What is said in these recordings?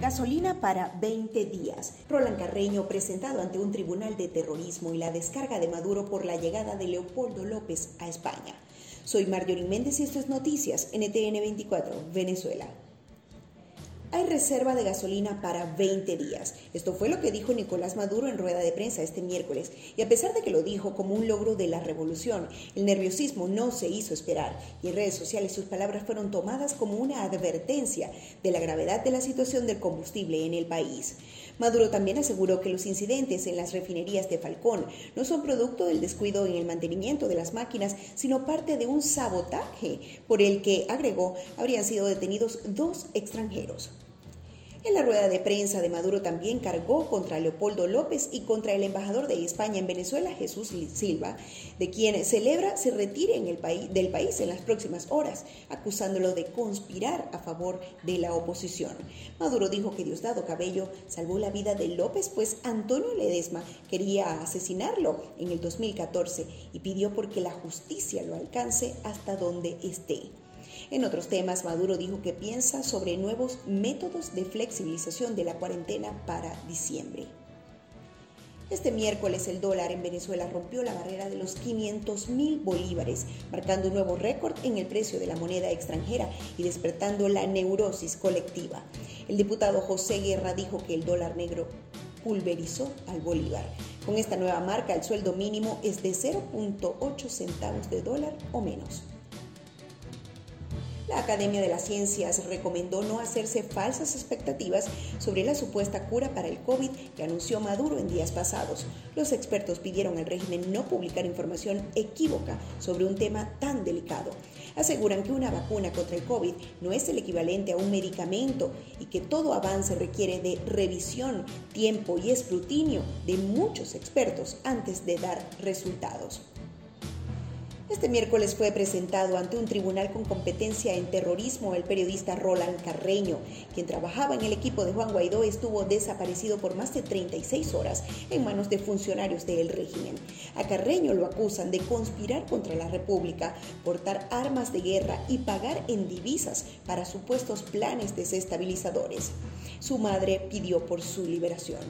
Gasolina para 20 días. Roland Carreño presentado ante un tribunal de terrorismo y la descarga de Maduro por la llegada de Leopoldo López a España. Soy Marjorie Méndez y esto es Noticias NTN 24, Venezuela. Hay reserva de gasolina para 20 días. Esto fue lo que dijo Nicolás Maduro en rueda de prensa este miércoles. Y a pesar de que lo dijo como un logro de la revolución, el nerviosismo no se hizo esperar y en redes sociales sus palabras fueron tomadas como una advertencia de la gravedad de la situación del combustible en el país. Maduro también aseguró que los incidentes en las refinerías de Falcón no son producto del descuido en el mantenimiento de las máquinas, sino parte de un sabotaje por el que, agregó, habrían sido detenidos dos extranjeros. En la rueda de prensa de Maduro también cargó contra Leopoldo López y contra el embajador de España en Venezuela, Jesús Silva, de quien celebra se retire del país en las próximas horas, acusándolo de conspirar a favor de la oposición. Maduro dijo que Diosdado Cabello salvó la vida de López, pues Antonio Ledesma quería asesinarlo en el 2014 y pidió porque la justicia lo alcance hasta donde esté. En otros temas, Maduro dijo que piensa sobre nuevos métodos de flexibilización de la cuarentena para diciembre. Este miércoles el dólar en Venezuela rompió la barrera de los 500 mil bolívares, marcando un nuevo récord en el precio de la moneda extranjera y despertando la neurosis colectiva. El diputado José Guerra dijo que el dólar negro pulverizó al bolívar. Con esta nueva marca el sueldo mínimo es de 0.8 centavos de dólar o menos. La Academia de las Ciencias recomendó no hacerse falsas expectativas sobre la supuesta cura para el COVID que anunció Maduro en días pasados. Los expertos pidieron al régimen no publicar información equívoca sobre un tema tan delicado. Aseguran que una vacuna contra el COVID no es el equivalente a un medicamento y que todo avance requiere de revisión, tiempo y escrutinio de muchos expertos antes de dar resultados. Este miércoles fue presentado ante un tribunal con competencia en terrorismo el periodista Roland Carreño, quien trabajaba en el equipo de Juan Guaidó estuvo desaparecido por más de 36 horas en manos de funcionarios del régimen. A Carreño lo acusan de conspirar contra la República, portar armas de guerra y pagar en divisas para supuestos planes desestabilizadores. Su madre pidió por su liberación.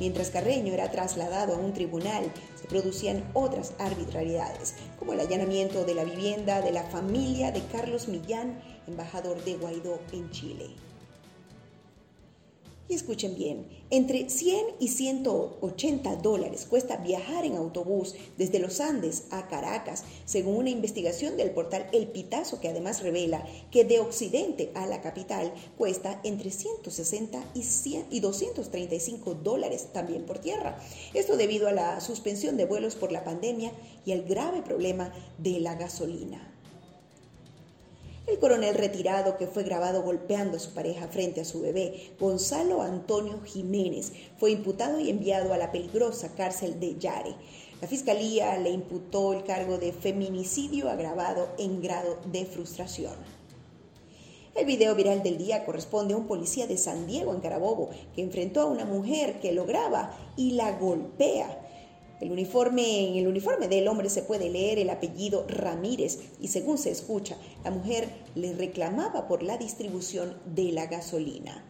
Mientras Carreño era trasladado a un tribunal, se producían otras arbitrariedades, como el allanamiento de la vivienda de la familia de Carlos Millán, embajador de Guaidó en Chile. Y escuchen bien, entre 100 y 180 dólares cuesta viajar en autobús desde los Andes a Caracas, según una investigación del portal El Pitazo, que además revela que de Occidente a la capital cuesta entre 160 y, 100 y 235 dólares también por tierra. Esto debido a la suspensión de vuelos por la pandemia y al grave problema de la gasolina. El coronel retirado que fue grabado golpeando a su pareja frente a su bebé, Gonzalo Antonio Jiménez, fue imputado y enviado a la peligrosa cárcel de Yare. La fiscalía le imputó el cargo de feminicidio agravado en grado de frustración. El video viral del día corresponde a un policía de San Diego, en Carabobo, que enfrentó a una mujer que lo graba y la golpea. El uniforme, en el uniforme del hombre se puede leer el apellido Ramírez y según se escucha, la mujer le reclamaba por la distribución de la gasolina.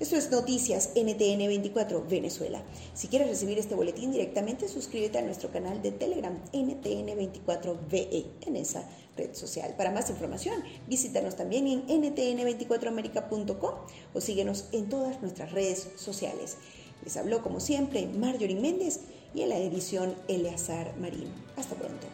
Esto es Noticias NTN 24 Venezuela. Si quieres recibir este boletín directamente, suscríbete a nuestro canal de Telegram NTN 24 VE en esa red social. Para más información, visítanos también en ntn24america.com o síguenos en todas nuestras redes sociales. Les habló como siempre Marjorie Méndez y en la edición Eleazar Marín. Hasta pronto.